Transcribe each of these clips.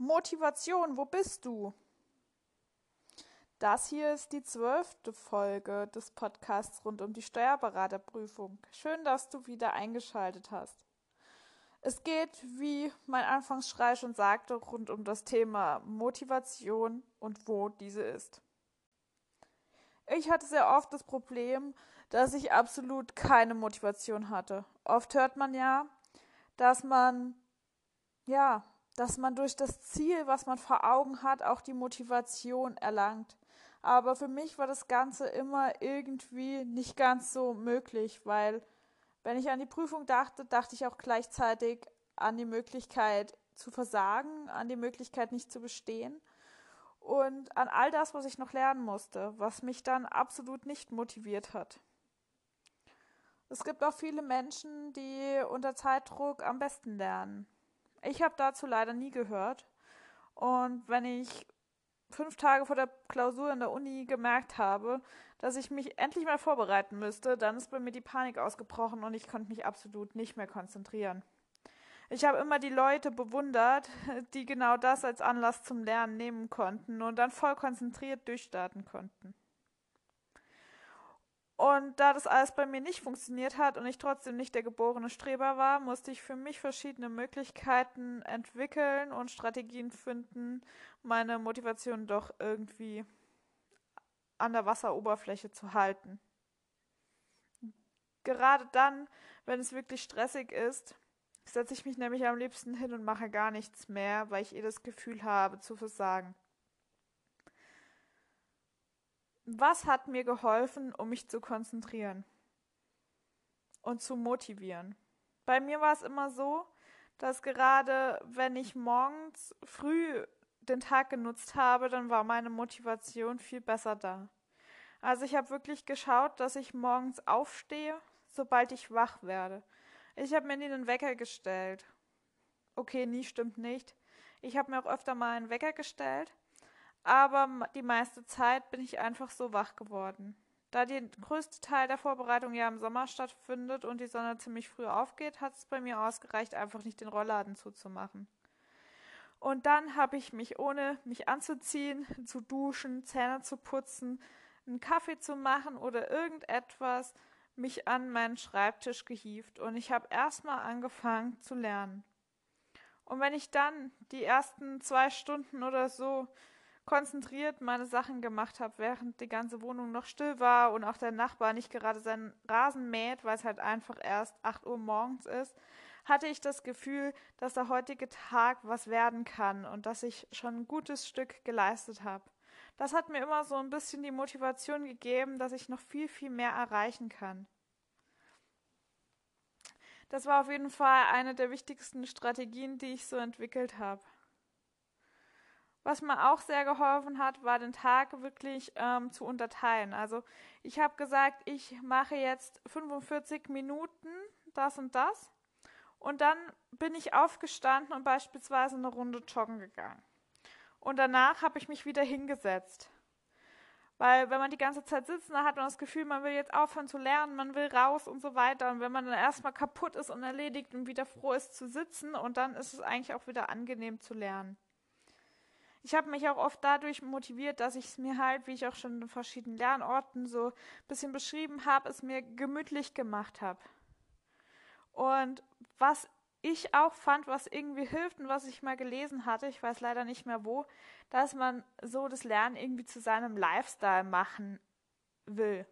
Motivation, wo bist du? Das hier ist die zwölfte Folge des Podcasts rund um die Steuerberaterprüfung. Schön, dass du wieder eingeschaltet hast. Es geht, wie mein Anfangsschrei schon sagte, rund um das Thema Motivation und wo diese ist. Ich hatte sehr oft das Problem, dass ich absolut keine Motivation hatte. Oft hört man ja, dass man ja dass man durch das Ziel, was man vor Augen hat, auch die Motivation erlangt. Aber für mich war das Ganze immer irgendwie nicht ganz so möglich, weil wenn ich an die Prüfung dachte, dachte ich auch gleichzeitig an die Möglichkeit zu versagen, an die Möglichkeit nicht zu bestehen und an all das, was ich noch lernen musste, was mich dann absolut nicht motiviert hat. Es gibt auch viele Menschen, die unter Zeitdruck am besten lernen. Ich habe dazu leider nie gehört. Und wenn ich fünf Tage vor der Klausur in der Uni gemerkt habe, dass ich mich endlich mal vorbereiten müsste, dann ist bei mir die Panik ausgebrochen und ich konnte mich absolut nicht mehr konzentrieren. Ich habe immer die Leute bewundert, die genau das als Anlass zum Lernen nehmen konnten und dann voll konzentriert durchstarten konnten. Und da das alles bei mir nicht funktioniert hat und ich trotzdem nicht der geborene Streber war, musste ich für mich verschiedene Möglichkeiten entwickeln und Strategien finden, meine Motivation doch irgendwie an der Wasseroberfläche zu halten. Gerade dann, wenn es wirklich stressig ist, setze ich mich nämlich am liebsten hin und mache gar nichts mehr, weil ich eh das Gefühl habe zu versagen. Was hat mir geholfen, um mich zu konzentrieren und zu motivieren? Bei mir war es immer so, dass gerade wenn ich morgens früh den Tag genutzt habe, dann war meine Motivation viel besser da. Also ich habe wirklich geschaut, dass ich morgens aufstehe, sobald ich wach werde. Ich habe mir nie einen Wecker gestellt. Okay, nie stimmt nicht. Ich habe mir auch öfter mal einen Wecker gestellt aber die meiste Zeit bin ich einfach so wach geworden. Da der größte Teil der Vorbereitung ja im Sommer stattfindet und die Sonne ziemlich früh aufgeht, hat es bei mir ausgereicht, einfach nicht den Rollladen zuzumachen. Und dann habe ich mich, ohne mich anzuziehen, zu duschen, Zähne zu putzen, einen Kaffee zu machen oder irgendetwas, mich an meinen Schreibtisch gehievt und ich habe erstmal angefangen zu lernen. Und wenn ich dann die ersten zwei Stunden oder so konzentriert meine Sachen gemacht habe, während die ganze Wohnung noch still war und auch der Nachbar nicht gerade seinen Rasen mäht, weil es halt einfach erst 8 Uhr morgens ist, hatte ich das Gefühl, dass der heutige Tag was werden kann und dass ich schon ein gutes Stück geleistet habe. Das hat mir immer so ein bisschen die Motivation gegeben, dass ich noch viel, viel mehr erreichen kann. Das war auf jeden Fall eine der wichtigsten Strategien, die ich so entwickelt habe. Was mir auch sehr geholfen hat, war den Tag wirklich ähm, zu unterteilen. Also ich habe gesagt, ich mache jetzt 45 Minuten das und das. Und dann bin ich aufgestanden und beispielsweise eine Runde joggen gegangen. Und danach habe ich mich wieder hingesetzt. Weil wenn man die ganze Zeit sitzt, dann hat man das Gefühl, man will jetzt aufhören zu lernen, man will raus und so weiter. Und wenn man dann erstmal kaputt ist und erledigt und wieder froh ist zu sitzen, und dann ist es eigentlich auch wieder angenehm zu lernen ich habe mich auch oft dadurch motiviert, dass ich es mir halt, wie ich auch schon in verschiedenen Lernorten so ein bisschen beschrieben habe, es mir gemütlich gemacht habe. Und was ich auch fand, was irgendwie hilft und was ich mal gelesen hatte, ich weiß leider nicht mehr wo, dass man so das Lernen irgendwie zu seinem Lifestyle machen will.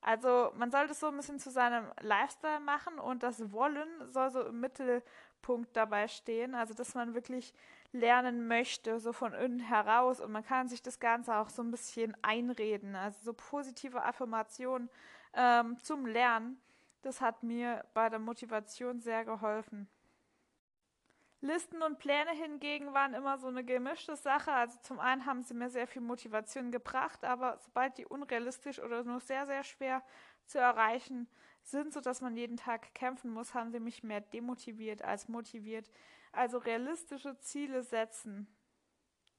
Also man sollte es so ein bisschen zu seinem Lifestyle machen und das Wollen soll so im Mittelpunkt dabei stehen. Also dass man wirklich lernen möchte, so von innen heraus. Und man kann sich das Ganze auch so ein bisschen einreden. Also so positive Affirmationen ähm, zum Lernen. Das hat mir bei der Motivation sehr geholfen. Listen und Pläne hingegen waren immer so eine gemischte Sache. Also zum einen haben sie mir sehr viel Motivation gebracht, aber sobald die unrealistisch oder nur sehr, sehr schwer zu erreichen sind, sodass man jeden Tag kämpfen muss, haben sie mich mehr demotiviert als motiviert. Also realistische Ziele setzen,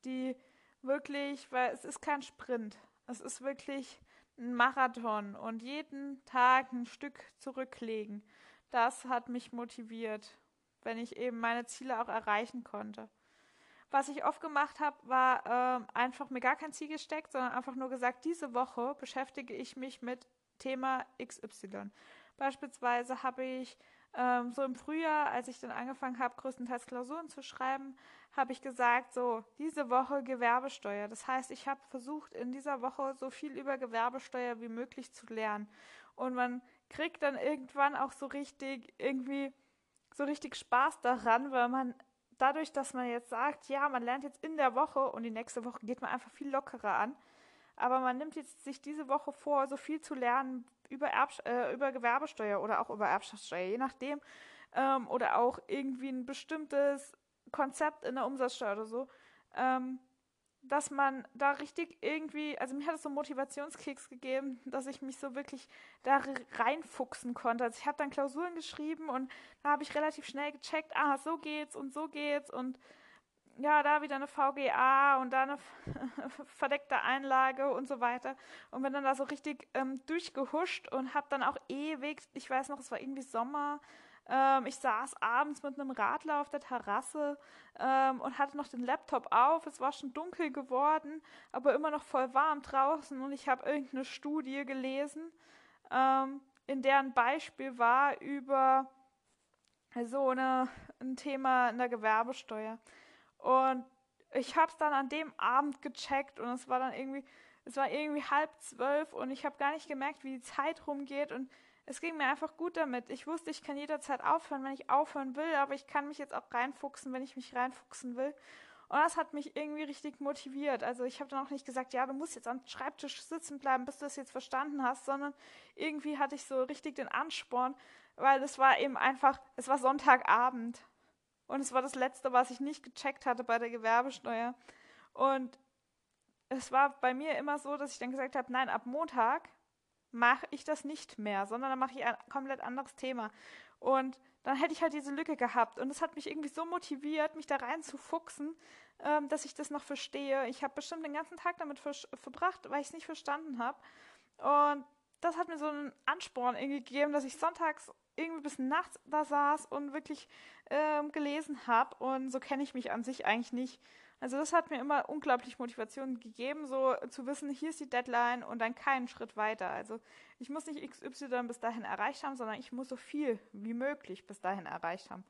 die wirklich, weil es ist kein Sprint, es ist wirklich ein Marathon und jeden Tag ein Stück zurücklegen. Das hat mich motiviert, wenn ich eben meine Ziele auch erreichen konnte. Was ich oft gemacht habe, war ähm, einfach mir gar kein Ziel gesteckt, sondern einfach nur gesagt, diese Woche beschäftige ich mich mit Thema XY. Beispielsweise habe ich ähm, so im Frühjahr, als ich dann angefangen habe, größtenteils Klausuren zu schreiben, habe ich gesagt, so, diese Woche Gewerbesteuer. Das heißt, ich habe versucht, in dieser Woche so viel über Gewerbesteuer wie möglich zu lernen. Und man kriegt dann irgendwann auch so richtig, irgendwie, so richtig Spaß daran, weil man dadurch, dass man jetzt sagt, ja, man lernt jetzt in der Woche und die nächste Woche geht man einfach viel lockerer an. Aber man nimmt jetzt sich diese Woche vor, so viel zu lernen über, Erbsch äh, über Gewerbesteuer oder auch über Erbschaftssteuer, je nachdem. Ähm, oder auch irgendwie ein bestimmtes Konzept in der Umsatzsteuer oder so, ähm, dass man da richtig irgendwie, also mir hat es so einen Motivationskeks gegeben, dass ich mich so wirklich da reinfuchsen konnte. Also ich habe dann Klausuren geschrieben und da habe ich relativ schnell gecheckt, ah, so geht's und so geht's und ja, da wieder eine VGA und da eine verdeckte Einlage und so weiter. Und bin dann da so richtig ähm, durchgehuscht und habe dann auch ewig, ich weiß noch, es war irgendwie Sommer, ähm, ich saß abends mit einem Radler auf der Terrasse ähm, und hatte noch den Laptop auf. Es war schon dunkel geworden, aber immer noch voll warm draußen. Und ich habe irgendeine Studie gelesen, ähm, in der ein Beispiel war über so eine, ein Thema in der Gewerbesteuer. Und ich habe es dann an dem Abend gecheckt und es war dann irgendwie, es war irgendwie halb zwölf und ich habe gar nicht gemerkt, wie die Zeit rumgeht und es ging mir einfach gut damit. Ich wusste, ich kann jederzeit aufhören, wenn ich aufhören will, aber ich kann mich jetzt auch reinfuchsen, wenn ich mich reinfuchsen will. Und das hat mich irgendwie richtig motiviert. Also ich habe dann auch nicht gesagt, ja, du musst jetzt am Schreibtisch sitzen bleiben, bis du das jetzt verstanden hast, sondern irgendwie hatte ich so richtig den Ansporn, weil es war eben einfach, es war Sonntagabend. Und es war das Letzte, was ich nicht gecheckt hatte bei der Gewerbesteuer. Und es war bei mir immer so, dass ich dann gesagt habe, nein, ab Montag mache ich das nicht mehr, sondern dann mache ich ein komplett anderes Thema. Und dann hätte ich halt diese Lücke gehabt. Und es hat mich irgendwie so motiviert, mich da reinzufuchsen, ähm, dass ich das noch verstehe. Ich habe bestimmt den ganzen Tag damit ver verbracht, weil ich es nicht verstanden habe. Und das hat mir so einen Ansporn irgendwie gegeben, dass ich sonntags irgendwie bis nachts da saß und wirklich ähm, gelesen habe. Und so kenne ich mich an sich eigentlich nicht. Also das hat mir immer unglaublich Motivation gegeben, so zu wissen, hier ist die Deadline und dann keinen Schritt weiter. Also ich muss nicht XY bis dahin erreicht haben, sondern ich muss so viel wie möglich bis dahin erreicht haben.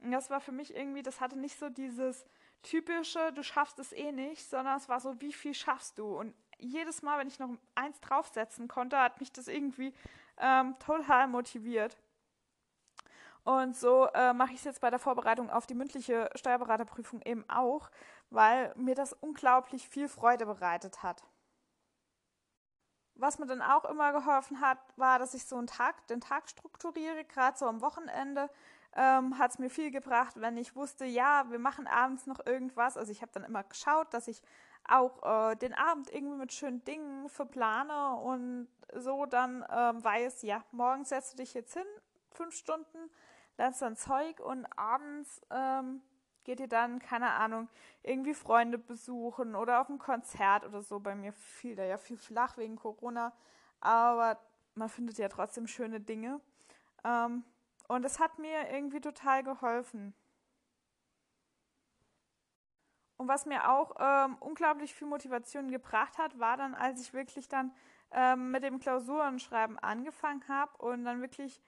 Und das war für mich irgendwie, das hatte nicht so dieses typische, du schaffst es eh nicht, sondern es war so, wie viel schaffst du? Und jedes Mal, wenn ich noch eins draufsetzen konnte, hat mich das irgendwie ähm, total motiviert. Und so äh, mache ich es jetzt bei der Vorbereitung auf die mündliche Steuerberaterprüfung eben auch, weil mir das unglaublich viel Freude bereitet hat. Was mir dann auch immer geholfen hat, war, dass ich so einen Tag, den Tag strukturiere, gerade so am Wochenende. Ähm, hat es mir viel gebracht, wenn ich wusste, ja, wir machen abends noch irgendwas. Also ich habe dann immer geschaut, dass ich auch äh, den Abend irgendwie mit schönen Dingen verplane und so dann ähm, weiß, ja, morgen setzt du dich jetzt hin, fünf Stunden, lernst dann Zeug und abends ähm, geht ihr dann, keine Ahnung, irgendwie Freunde besuchen oder auf ein Konzert oder so. Bei mir fiel da ja viel flach wegen Corona, aber man findet ja trotzdem schöne Dinge. Ähm, und es hat mir irgendwie total geholfen. Und was mir auch ähm, unglaublich viel Motivation gebracht hat, war dann, als ich wirklich dann ähm, mit dem Klausurenschreiben angefangen habe und dann wirklich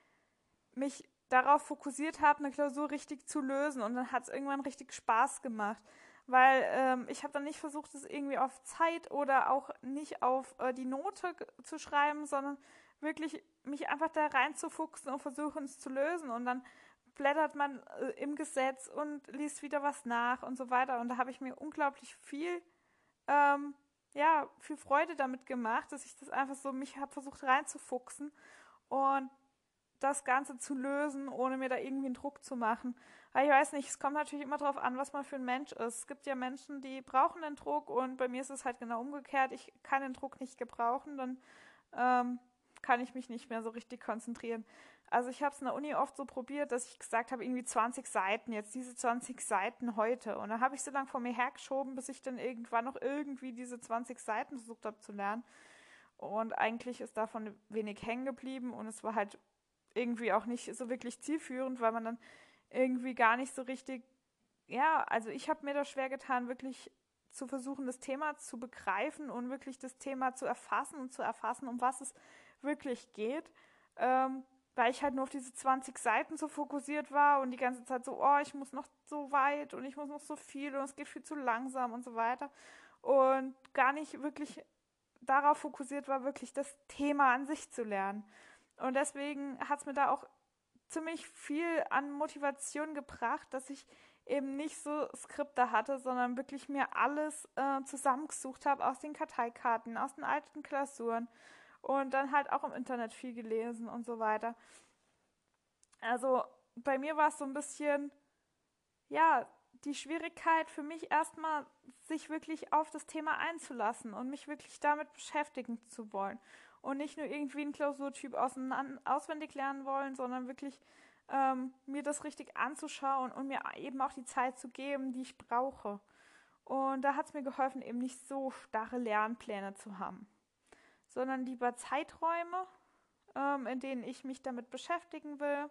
mich darauf fokussiert habe, eine Klausur richtig zu lösen. Und dann hat es irgendwann richtig Spaß gemacht. Weil ähm, ich habe dann nicht versucht, es irgendwie auf Zeit oder auch nicht auf äh, die Note zu schreiben, sondern wirklich mich einfach da reinzufuchsen und versuchen, es zu lösen. Und dann blättert man äh, im Gesetz und liest wieder was nach und so weiter. Und da habe ich mir unglaublich viel, ähm, ja, viel Freude damit gemacht, dass ich das einfach so mich habe versucht reinzufuchsen. Und das Ganze zu lösen, ohne mir da irgendwie einen Druck zu machen. Aber ich weiß nicht, es kommt natürlich immer darauf an, was man für ein Mensch ist. Es gibt ja Menschen, die brauchen den Druck und bei mir ist es halt genau umgekehrt. Ich kann den Druck nicht gebrauchen, dann ähm, kann ich mich nicht mehr so richtig konzentrieren. Also ich habe es in der Uni oft so probiert, dass ich gesagt habe, irgendwie 20 Seiten, jetzt diese 20 Seiten heute. Und dann habe ich so lange vor mir hergeschoben, bis ich dann irgendwann noch irgendwie diese 20 Seiten versucht habe zu lernen. Und eigentlich ist davon wenig hängen geblieben und es war halt irgendwie auch nicht so wirklich zielführend, weil man dann irgendwie gar nicht so richtig ja, also ich habe mir da schwer getan, wirklich zu versuchen, das Thema zu begreifen und wirklich das Thema zu erfassen und zu erfassen, um was es wirklich geht. Ähm, weil ich halt nur auf diese 20 Seiten so fokussiert war und die ganze Zeit so, oh, ich muss noch so weit und ich muss noch so viel und es geht viel zu langsam und so weiter. Und gar nicht wirklich darauf fokussiert war, wirklich das Thema an sich zu lernen. Und deswegen hat es mir da auch ziemlich viel an Motivation gebracht, dass ich eben nicht so Skripte hatte, sondern wirklich mir alles äh, zusammengesucht habe aus den Karteikarten, aus den alten Klausuren und dann halt auch im Internet viel gelesen und so weiter. Also bei mir war es so ein bisschen, ja, die Schwierigkeit für mich erstmal, sich wirklich auf das Thema einzulassen und mich wirklich damit beschäftigen zu wollen. Und nicht nur irgendwie einen Klausurtyp auswendig lernen wollen, sondern wirklich ähm, mir das richtig anzuschauen und mir eben auch die Zeit zu geben, die ich brauche. Und da hat es mir geholfen, eben nicht so starre Lernpläne zu haben, sondern lieber Zeiträume, ähm, in denen ich mich damit beschäftigen will.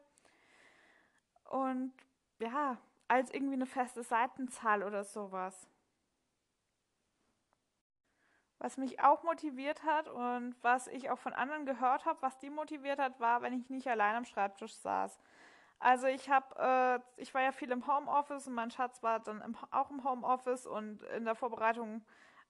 Und ja, als irgendwie eine feste Seitenzahl oder sowas. Was mich auch motiviert hat und was ich auch von anderen gehört habe, was die motiviert hat, war, wenn ich nicht allein am Schreibtisch saß. Also ich habe, äh, ich war ja viel im Homeoffice und mein Schatz war dann im, auch im Homeoffice und in der Vorbereitung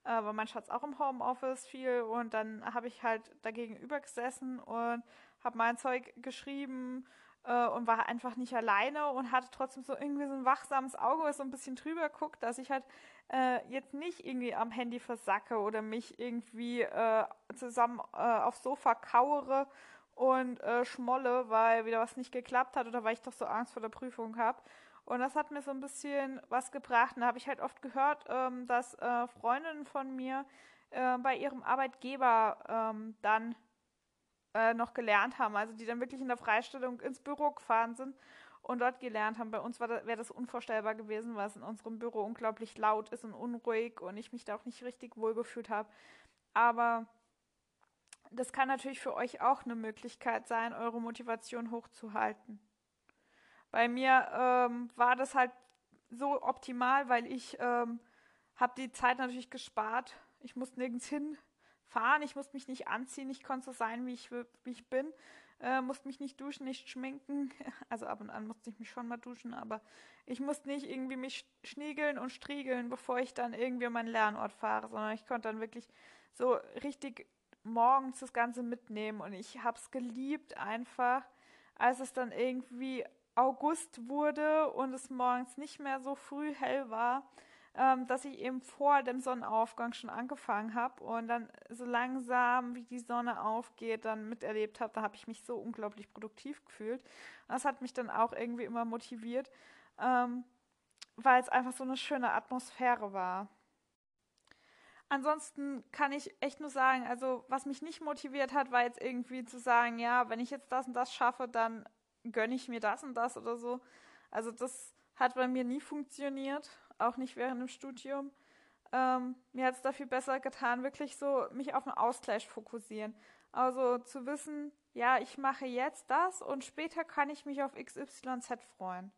äh, war mein Schatz auch im Homeoffice viel und dann habe ich halt dagegen übergesessen und habe mein Zeug geschrieben äh, und war einfach nicht alleine und hatte trotzdem so irgendwie so ein wachsames Auge, was so ein bisschen drüber guckt, dass ich halt äh, jetzt nicht irgendwie am Handy versacke oder mich irgendwie äh, zusammen äh, aufs Sofa kauere und äh, schmolle, weil wieder was nicht geklappt hat oder weil ich doch so Angst vor der Prüfung habe. Und das hat mir so ein bisschen was gebracht. Und da habe ich halt oft gehört, ähm, dass äh, Freundinnen von mir äh, bei ihrem Arbeitgeber ähm, dann äh, noch gelernt haben. Also die dann wirklich in der Freistellung ins Büro gefahren sind und dort gelernt haben. Bei uns wäre das unvorstellbar gewesen, weil es in unserem Büro unglaublich laut ist und unruhig und ich mich da auch nicht richtig wohlgefühlt habe. Aber das kann natürlich für euch auch eine Möglichkeit sein, eure Motivation hochzuhalten. Bei mir ähm, war das halt so optimal, weil ich ähm, habe die Zeit natürlich gespart. Ich musste nirgends hinfahren, ich musste mich nicht anziehen, ich konnte so sein, wie ich, wie ich bin. Äh, musste mich nicht duschen, nicht schminken. Also ab und an musste ich mich schon mal duschen, aber ich musste nicht irgendwie mich schniegeln und striegeln, bevor ich dann irgendwie an meinen Lernort fahre, sondern ich konnte dann wirklich so richtig morgens das Ganze mitnehmen und ich habe es geliebt einfach, als es dann irgendwie August wurde und es morgens nicht mehr so früh hell war, ähm, dass ich eben vor dem Sonnenaufgang schon angefangen habe und dann so langsam, wie die Sonne aufgeht, dann miterlebt habe. Da habe ich mich so unglaublich produktiv gefühlt. Das hat mich dann auch irgendwie immer motiviert, ähm, weil es einfach so eine schöne Atmosphäre war. Ansonsten kann ich echt nur sagen, also was mich nicht motiviert hat, war jetzt irgendwie zu sagen, ja, wenn ich jetzt das und das schaffe, dann gönne ich mir das und das oder so. Also das hat bei mir nie funktioniert, auch nicht während dem Studium. Ähm, mir hat es da viel besser getan, wirklich so mich auf den Ausgleich fokussieren. Also zu wissen, ja, ich mache jetzt das und später kann ich mich auf XYZ freuen.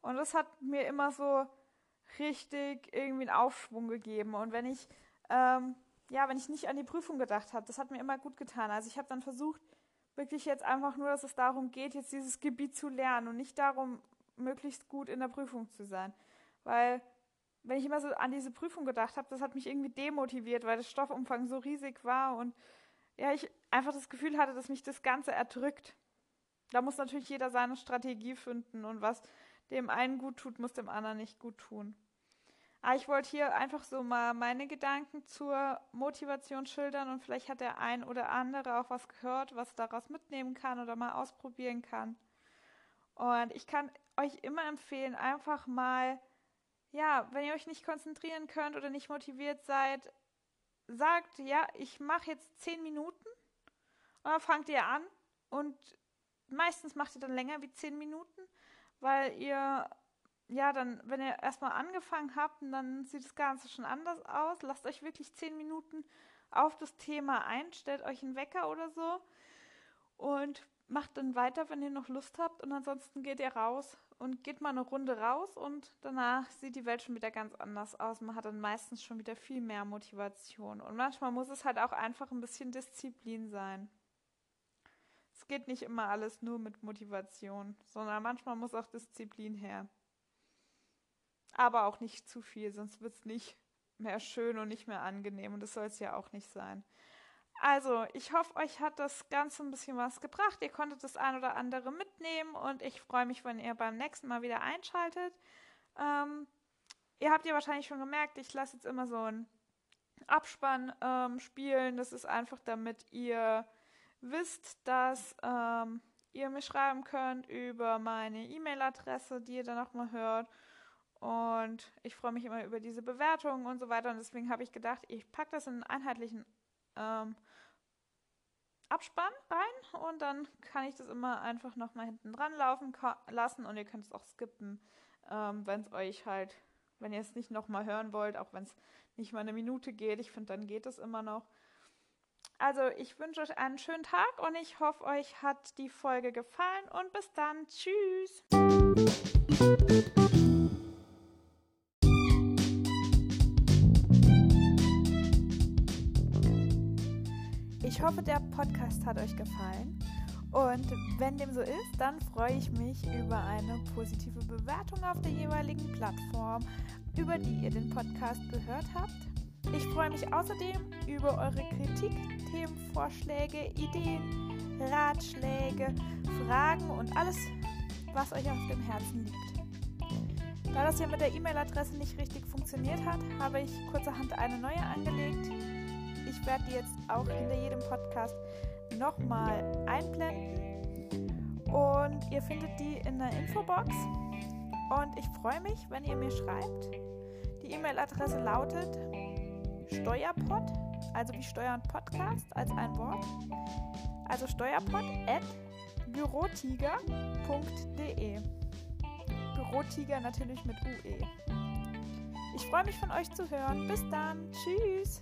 Und das hat mir immer so richtig irgendwie einen Aufschwung gegeben. Und wenn ich, ähm, ja, wenn ich nicht an die Prüfung gedacht habe, das hat mir immer gut getan. Also ich habe dann versucht, wirklich jetzt einfach nur, dass es darum geht, jetzt dieses Gebiet zu lernen und nicht darum, möglichst gut in der Prüfung zu sein. Weil, wenn ich immer so an diese Prüfung gedacht habe, das hat mich irgendwie demotiviert, weil das Stoffumfang so riesig war und ja, ich einfach das Gefühl hatte, dass mich das Ganze erdrückt. Da muss natürlich jeder seine Strategie finden und was dem einen gut tut, muss dem anderen nicht gut tun. Aber ah, ich wollte hier einfach so mal meine Gedanken zur Motivation schildern und vielleicht hat der ein oder andere auch was gehört, was daraus mitnehmen kann oder mal ausprobieren kann. Und ich kann euch immer empfehlen, einfach mal, ja, wenn ihr euch nicht konzentrieren könnt oder nicht motiviert seid, sagt, ja, ich mache jetzt zehn Minuten und dann fangt ihr an und meistens macht ihr dann länger wie zehn Minuten weil ihr, ja, dann, wenn ihr erstmal angefangen habt, dann sieht das Ganze schon anders aus. Lasst euch wirklich zehn Minuten auf das Thema ein, stellt euch einen Wecker oder so und macht dann weiter, wenn ihr noch Lust habt. Und ansonsten geht ihr raus und geht mal eine Runde raus und danach sieht die Welt schon wieder ganz anders aus. Man hat dann meistens schon wieder viel mehr Motivation. Und manchmal muss es halt auch einfach ein bisschen Disziplin sein. Es geht nicht immer alles nur mit Motivation, sondern manchmal muss auch Disziplin her. Aber auch nicht zu viel, sonst wird es nicht mehr schön und nicht mehr angenehm und das soll es ja auch nicht sein. Also, ich hoffe, euch hat das Ganze ein bisschen was gebracht. Ihr konntet das ein oder andere mitnehmen und ich freue mich, wenn ihr beim nächsten Mal wieder einschaltet. Ähm, ihr habt ja wahrscheinlich schon gemerkt, ich lasse jetzt immer so einen Abspann ähm, spielen. Das ist einfach, damit ihr wisst, dass ähm, ihr mir schreiben könnt über meine E-Mail-Adresse, die ihr dann nochmal hört. Und ich freue mich immer über diese Bewertungen und so weiter. Und deswegen habe ich gedacht, ich packe das in einen einheitlichen ähm, Abspann rein und dann kann ich das immer einfach nochmal hinten dran laufen lassen und ihr könnt es auch skippen, ähm, wenn es euch halt, wenn ihr es nicht nochmal hören wollt, auch wenn es nicht mal eine Minute geht. Ich finde, dann geht es immer noch. Also ich wünsche euch einen schönen Tag und ich hoffe, euch hat die Folge gefallen und bis dann. Tschüss. Ich hoffe, der Podcast hat euch gefallen. Und wenn dem so ist, dann freue ich mich über eine positive Bewertung auf der jeweiligen Plattform, über die ihr den Podcast gehört habt. Ich freue mich außerdem über eure Kritik, Themenvorschläge, Ideen, Ratschläge, Fragen und alles, was euch auf dem Herzen liegt. Da das ja mit der E-Mail-Adresse nicht richtig funktioniert hat, habe ich kurzerhand eine neue angelegt ich werde die jetzt auch hinter jedem Podcast nochmal einblenden. Und ihr findet die in der Infobox. Und ich freue mich, wenn ihr mir schreibt. Die E-Mail-Adresse lautet steuerpod, also wie Steuern Podcast als ein Wort. Also steuerpod at bürotiger.de. Bürotiger natürlich mit UE. Ich freue mich von euch zu hören. Bis dann. Tschüss.